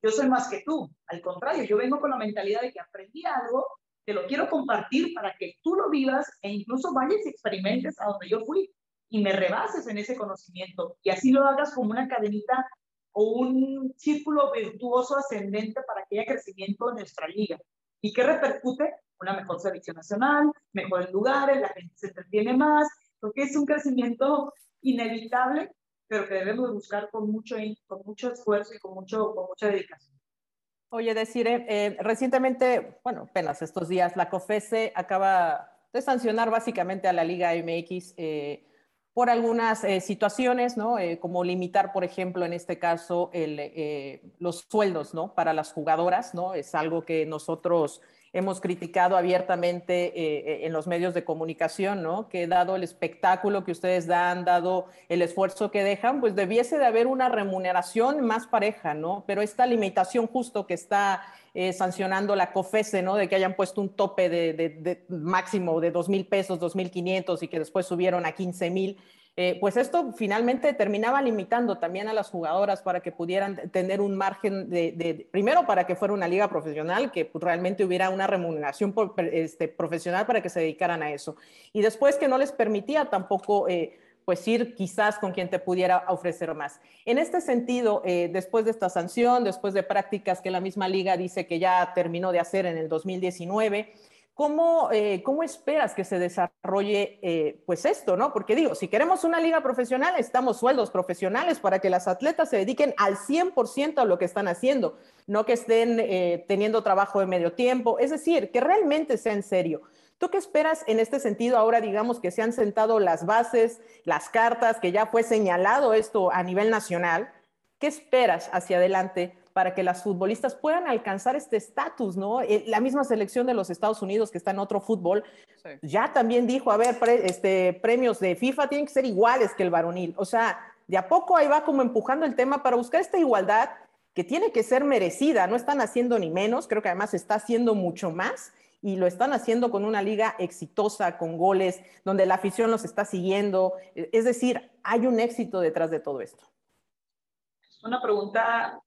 yo soy más que tú. Al contrario, yo vengo con la mentalidad de que aprendí algo, te lo quiero compartir para que tú lo vivas e incluso vayas y experimentes a donde yo fui y me rebases en ese conocimiento y así lo hagas como una cadenita o un círculo virtuoso ascendente para que haya crecimiento en nuestra liga. ¿Y qué repercute? Una mejor selección nacional, mejores lugares, la gente se entretiene más, porque es un crecimiento inevitable, pero que debemos buscar con mucho, con mucho esfuerzo y con, mucho, con mucha dedicación. Oye, decir, eh, recientemente, bueno, apenas estos días, la COFESE acaba de sancionar básicamente a la Liga MX eh, por algunas eh, situaciones, ¿no? como limitar, por ejemplo, en este caso, el, los sueldos, ¿no? Para las jugadoras, ¿no? Es algo que nosotros hemos criticado abiertamente eh, en los medios de comunicación, ¿no? Que dado el espectáculo que ustedes dan, dado el esfuerzo que dejan, pues debiese de haber una remuneración más pareja, ¿no? Pero esta limitación justo que está eh, sancionando la COFESE, ¿no? De que hayan puesto un tope de máximo de dos mil pesos, dos mil quinientos y que después subieron a quince mil eh, pues esto finalmente terminaba limitando también a las jugadoras para que pudieran tener un margen de, primero para que fuera una liga profesional, que realmente hubiera una remuneración este, profesional para que se dedicaran a eso. Y después que no les permitía tampoco... Eh, pues ir quizás con quien te pudiera ofrecer más. En este sentido, eh, después de esta sanción, después de prácticas que la misma liga dice que ya terminó de hacer en el 2019, ¿Cómo, eh, ¿Cómo, esperas que se desarrolle eh, pues esto, no? Porque digo, si queremos una liga profesional, estamos sueldos profesionales para que las atletas se dediquen al 100% a lo que están haciendo, no que estén eh, teniendo trabajo de medio tiempo, es decir, que realmente sea en serio. ¿Tú qué esperas en este sentido ahora, digamos, que se han sentado las bases, las cartas, que ya fue señalado esto a nivel nacional? ¿Qué esperas hacia adelante para que las futbolistas puedan alcanzar este estatus, ¿no? Eh, la misma selección de los Estados Unidos que está en otro fútbol, ya también dijo, a ver, este, premios de FIFA tienen que ser iguales que el varonil. O sea, de a poco ahí va como empujando el tema para buscar esta igualdad que tiene que ser merecida, no están haciendo ni menos, creo que además está haciendo mucho más y lo están haciendo con una liga exitosa, con goles, donde la afición los está siguiendo. Es decir, hay un éxito detrás de todo esto. Es una pregunta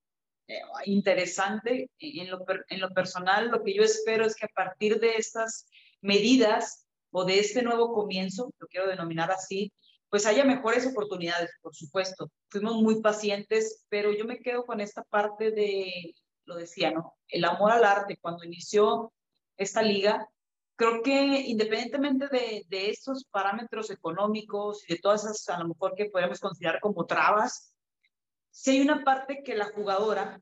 eh, interesante. En lo, en lo personal, lo que yo espero es que a partir de estas medidas o de este nuevo comienzo, lo quiero denominar así, pues haya mejores oportunidades, por supuesto. Fuimos muy pacientes, pero yo me quedo con esta parte de, lo decía, ¿no? El amor al arte. Cuando inició esta liga, creo que independientemente de, de estos parámetros económicos y de todas esas, a lo mejor que podemos considerar como trabas, si hay una parte que la jugadora,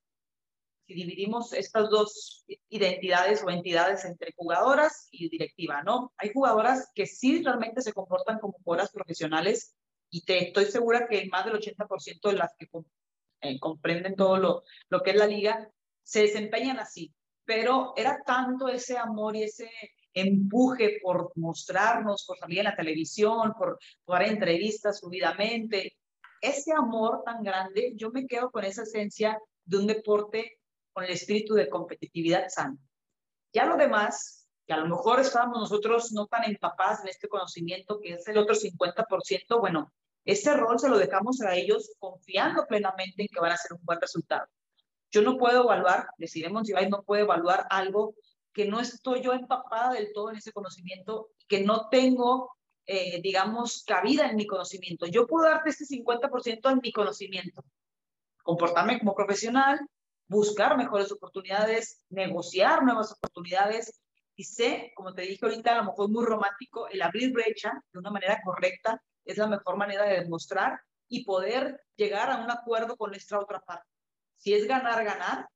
si dividimos estas dos identidades o entidades entre jugadoras y directiva, ¿no? Hay jugadoras que sí realmente se comportan como jugadoras profesionales y te estoy segura que más del 80% de las que eh, comprenden todo lo, lo que es la liga se desempeñan así. Pero era tanto ese amor y ese empuje por mostrarnos, por salir en la televisión, por, por dar entrevistas subidamente, ese amor tan grande, yo me quedo con esa esencia de un deporte con el espíritu de competitividad sana. Ya lo demás, que a lo mejor estábamos nosotros no tan empapados en este conocimiento, que es el otro 50%, bueno, ese rol se lo dejamos a ellos confiando plenamente en que van a hacer un buen resultado. Yo no puedo evaluar, deciremos si no puede evaluar algo que no estoy yo empapada del todo en ese conocimiento, que no tengo eh, digamos, cabida en mi conocimiento. Yo puedo darte este 50% en mi conocimiento, comportarme como profesional, buscar mejores oportunidades, negociar nuevas oportunidades y sé, como te dije ahorita, a lo mejor muy romántico, el abrir brecha de una manera correcta es la mejor manera de demostrar y poder llegar a un acuerdo con nuestra otra parte. Si es ganar, ganar,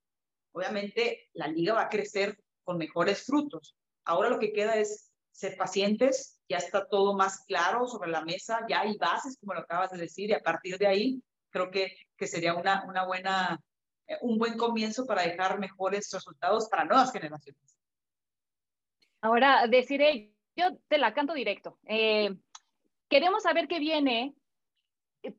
obviamente la liga va a crecer con mejores frutos. Ahora lo que queda es ser pacientes, ya está todo más claro sobre la mesa, ya hay bases, como lo acabas de decir, y a partir de ahí creo que, que sería una, una buena, eh, un buen comienzo para dejar mejores resultados para nuevas generaciones. Ahora, deciré, yo te la canto directo. Eh, queremos saber qué viene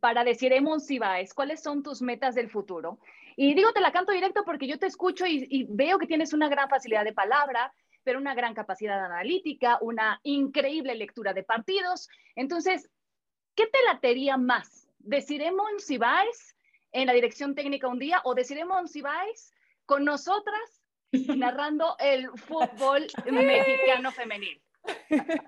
para decir Sibáez, ¿cuáles son tus metas del futuro? Y digo, te la canto directo porque yo te escucho y, veo que tienes una gran facilidad de palabra, pero una gran capacidad analítica, una increíble lectura de partidos. Entonces, ¿qué te latería más? ¿Deciremos si vais en la dirección técnica un día o deciremos si vais con nosotras narrando el fútbol mexicano femenil?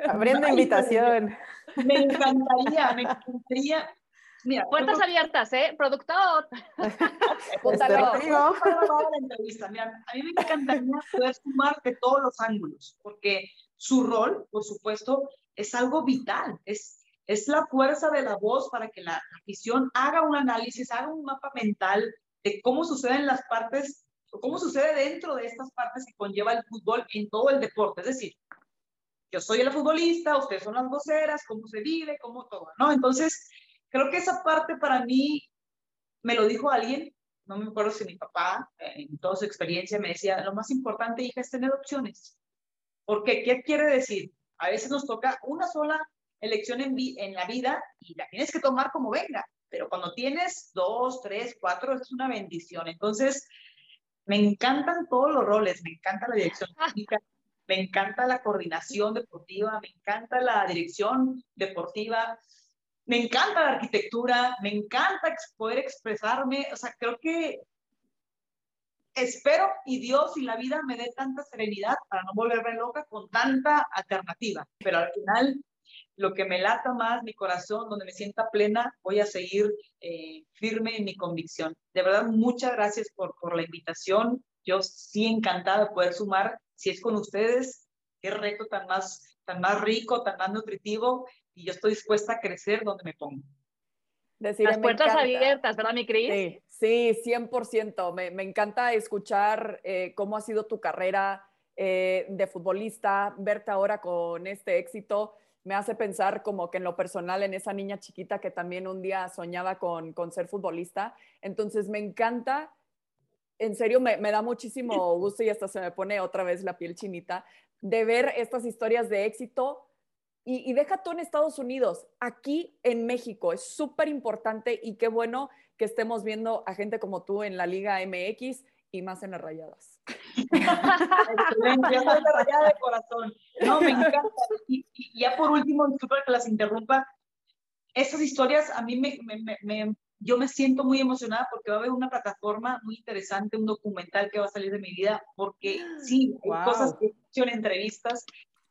Abriendo invitación. Me encantaría, me encantaría Mira, puertas abiertas, ¿eh? Productor. Este, entrevista. Mira, a mí me encantaría poder sumar de todos los ángulos, porque su rol, por supuesto, es algo vital, es, es la fuerza de la voz para que la afición haga un análisis, haga un mapa mental de cómo suceden las partes, o cómo sucede dentro de estas partes que conlleva el fútbol en todo el deporte. Es decir, yo soy el futbolista, ustedes son las voceras, cómo se vive, cómo todo, ¿no? Entonces, Creo que esa parte para mí me lo dijo alguien, no me acuerdo si mi papá, en toda su experiencia, me decía, lo más importante, hija, es tener opciones. Porque, ¿qué quiere decir? A veces nos toca una sola elección en, en la vida y la tienes que tomar como venga, pero cuando tienes dos, tres, cuatro, es una bendición. Entonces, me encantan todos los roles, me encanta la dirección técnica, me encanta la coordinación deportiva, me encanta la dirección deportiva, me encanta la arquitectura, me encanta poder expresarme, o sea, creo que espero y Dios y la vida me dé tanta serenidad para no volverme loca con tanta alternativa, pero al final lo que me lata más mi corazón, donde me sienta plena, voy a seguir eh, firme en mi convicción. De verdad, muchas gracias por, por la invitación. Yo sí encantada de poder sumar, si es con ustedes, qué reto tan más, tan más rico, tan más nutritivo, y yo estoy dispuesta a crecer donde me pongo. Decir, Las puertas abiertas, ¿verdad, mi Cris? Sí, sí, 100%. Me, me encanta escuchar eh, cómo ha sido tu carrera eh, de futbolista, verte ahora con este éxito me hace pensar como que en lo personal en esa niña chiquita que también un día soñaba con, con ser futbolista. Entonces me encanta, en serio me, me, da muchísimo gusto y hasta se me pone otra vez la piel chinita de ver estas historias de éxito. Y, y deja tú en Estados Unidos, aquí en México es súper importante y qué bueno que estemos viendo a gente como tú en la Liga MX y más en las rayadas. Excelente, yo soy rayada de corazón. No, me encanta. Y, ya por último, disculpa que las interrumpa, estas historias a mí me, me, me, yo me siento muy emocionada porque va a haber una plataforma muy interesante, un documental que va a salir de mi vida, porque sí, hay cosas que he hecho en entrevistas,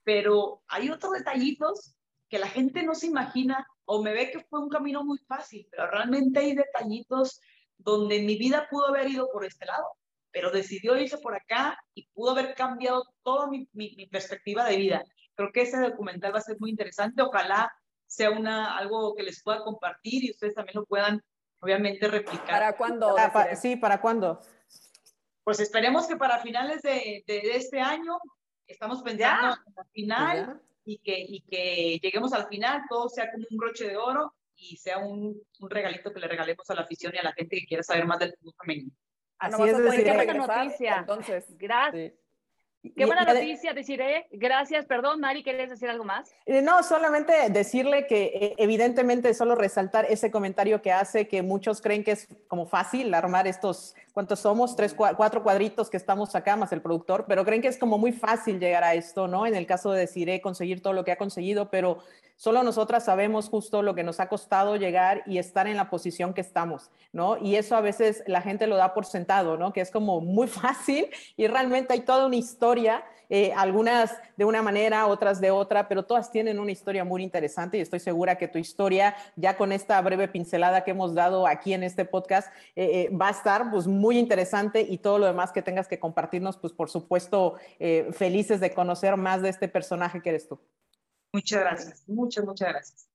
pero hay otros detallitos que la gente no se imagina o me ve que fue un camino muy fácil, pero realmente hay detallitos donde mi vida pudo haber ido por este lado pero decidió irse por acá y pudo haber cambiado toda mi, mi, perspectiva de vida. Creo que ese documental va a ser muy interesante. Ojalá sea una, algo que les pueda compartir y ustedes también lo puedan, obviamente, replicar. ¿Para cuándo? sí, ¿para cuándo? Pues esperemos que para finales de, de, este año estamos pensando en la final y que, y que lleguemos al final, todo sea como un broche de oro y sea un, un regalito que le regalemos a la afición y a la gente que quiera saber más del fútbol femenino. Así es, decir, noticia. Entonces, gracias. Qué buena noticia, deciré. Gracias, perdón, Mari, ¿quieres decir algo más? Eh, no, solamente decirle que eh, evidentemente solo resaltar ese comentario que hace que muchos creen que es como fácil armar estos, ¿cuántos somos? Tres, cuatro cuadritos que estamos acá, más el productor, pero creen que es como muy fácil llegar a esto, ¿no? En el caso de deciré conseguir todo lo que ha conseguido, pero Solo nosotras sabemos justo lo que nos ha costado llegar y estar en la posición que estamos, ¿no? Y eso a veces la gente lo da por sentado, ¿no? Que es como muy fácil y realmente hay toda una historia, eh, algunas de una manera, otras de otra, pero todas tienen una historia muy interesante y estoy segura que tu historia, ya con esta breve pincelada que hemos dado aquí en este podcast, eh, eh, va a estar pues muy interesante y todo lo demás que tengas que compartirnos, pues por supuesto, felices de conocer más de este personaje que eres tú. Muchas gracias, muchas, muchas gracias.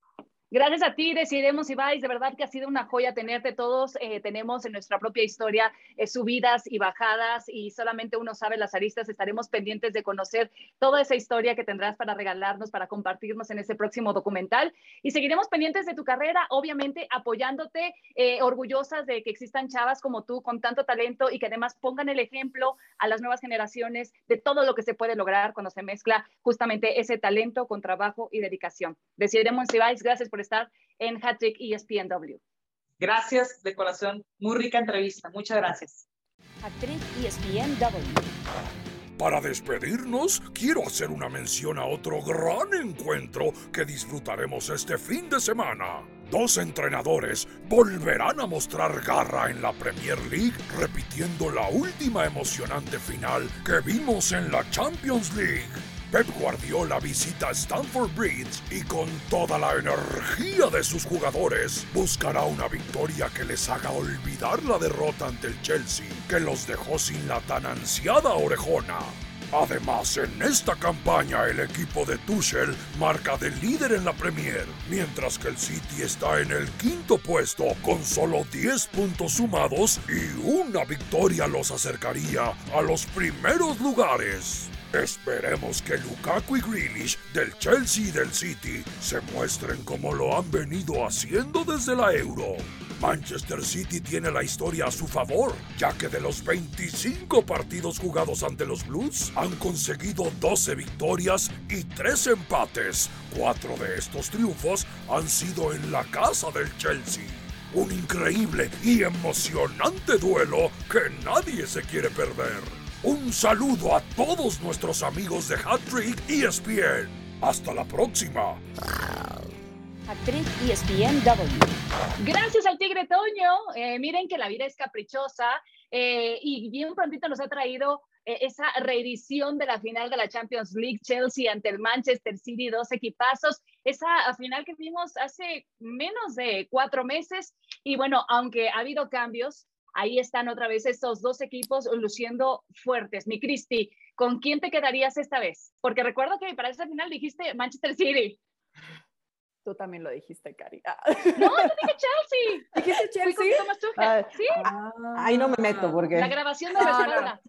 Gracias a ti, Decidemos Ibáis, de verdad que ha sido una joya tenerte todos. Eh, tenemos en nuestra propia historia eh, subidas y bajadas y solamente uno sabe las aristas. Estaremos pendientes de conocer toda esa historia que tendrás para regalarnos, para compartirnos en ese próximo documental. Y seguiremos pendientes de tu carrera, obviamente apoyándote, eh, orgullosas de que existan chavas como tú con tanto talento y que además pongan el ejemplo a las nuevas generaciones de todo lo que se puede lograr cuando se mezcla justamente ese talento con trabajo y dedicación. Decidemos Ibáis, gracias por estar en Hattrick ESPNW. Gracias de corazón, muy rica entrevista, muchas gracias. Hattrick ESPNW. Para despedirnos, quiero hacer una mención a otro gran encuentro que disfrutaremos este fin de semana. Dos entrenadores volverán a mostrar garra en la Premier League, repitiendo la última emocionante final que vimos en la Champions League. Pep Guardiola visita Stamford Bridge y con toda la energía de sus jugadores buscará una victoria que les haga olvidar la derrota ante el Chelsea, que los dejó sin la tan ansiada orejona. Además, en esta campaña el equipo de Tuchel marca de líder en la Premier, mientras que el City está en el quinto puesto con solo 10 puntos sumados y una victoria los acercaría a los primeros lugares. Esperemos que Lukaku y Grealish del Chelsea y del City se muestren como lo han venido haciendo desde la Euro. Manchester City tiene la historia a su favor, ya que de los 25 partidos jugados ante los Blues, han conseguido 12 victorias y 3 empates. Cuatro de estos triunfos han sido en la casa del Chelsea. Un increíble y emocionante duelo que nadie se quiere perder. Un saludo a todos nuestros amigos de Hat Trick ESPN. Hasta la próxima. Actriz ESPNW. Gracias al Tigre Toño. Eh, miren que la vida es caprichosa eh, y bien prontito nos ha traído eh, esa reedición de la final de la Champions League, Chelsea ante el Manchester City, dos equipazos, esa final que vimos hace menos de cuatro meses. Y bueno, aunque ha habido cambios, ahí están otra vez estos dos equipos luciendo fuertes. Mi Cristi, ¿con quién te quedarías esta vez? Porque recuerdo que para esa final dijiste Manchester City. Tú también lo dijiste, Cari. Ah. No, yo dije Chelsea. ¿Dijiste Chelsea? Ah, sí. ah, ahí no me meto porque... La grabación no.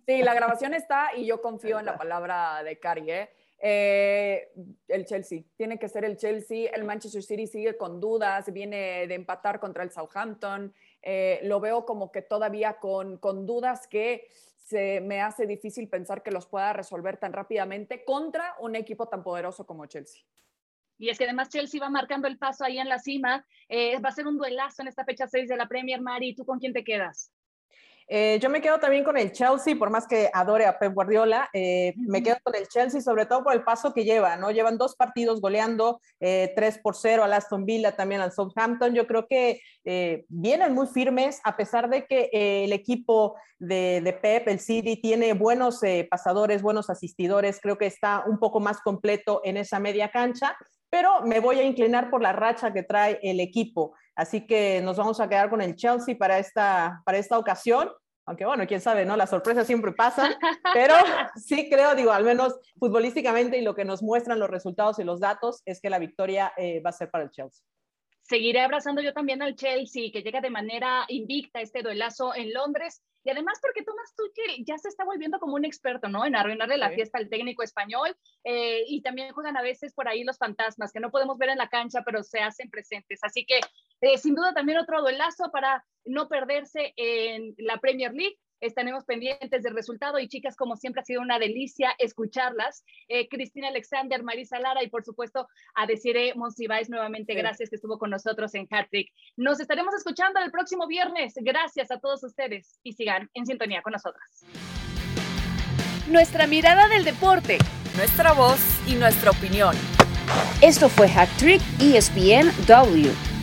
Sí, la grabación está y yo confío en la palabra de Cari. ¿eh? Eh, el Chelsea, tiene que ser el Chelsea. El Manchester City sigue con dudas, viene de empatar contra el Southampton. Eh, lo veo como que todavía con, con dudas que se me hace difícil pensar que los pueda resolver tan rápidamente contra un equipo tan poderoso como Chelsea. Y es que además Chelsea va marcando el paso ahí en la cima. Eh, va a ser un duelazo en esta fecha 6 de la Premier, Mari. ¿Tú con quién te quedas? Eh, yo me quedo también con el Chelsea, por más que adore a Pep Guardiola, eh, me quedo con el Chelsea, sobre todo por el paso que lleva, ¿no? Llevan dos partidos goleando, eh, 3 por 0 al Aston Villa, también al Southampton. Yo creo que eh, vienen muy firmes, a pesar de que el equipo de, de, Pep, el City, tiene buenos pasadores, buenos asistidores, creo que está un poco más completo en esa media cancha pero me voy a inclinar por la racha que trae el equipo. Así que nos vamos a quedar con el Chelsea para esta, para esta ocasión. Aunque bueno, quién sabe, ¿no? Las sorpresas siempre pasan, pero sí creo, digo, al menos futbolísticamente y lo que nos muestran los resultados y los datos es que la victoria eh, va a ser para el Chelsea. Seguiré abrazando yo también al Chelsea, que llega de manera invicta este duelazo en Londres. Y además porque Thomas Tuchel ya se está volviendo como un experto, ¿no? En arruinarle la fiesta al técnico español. Eh, y también juegan a veces por ahí los fantasmas, que no podemos ver en la cancha, pero se hacen presentes. Así que eh, sin duda también otro duelazo para no perderse en la Premier League estaremos pendientes del resultado y chicas, como siempre ha sido una delicia escucharlas. Eh, Cristina Alexander, Marisa Lara y por supuesto a Desiree Monsiváis nuevamente, sí. gracias que estuvo con nosotros en Hattrick. Nos estaremos escuchando el próximo viernes. Gracias a todos ustedes y sigan en sintonía con nosotras. Nuestra mirada del deporte, nuestra voz y nuestra opinión. Esto fue Hattrick ESPN W.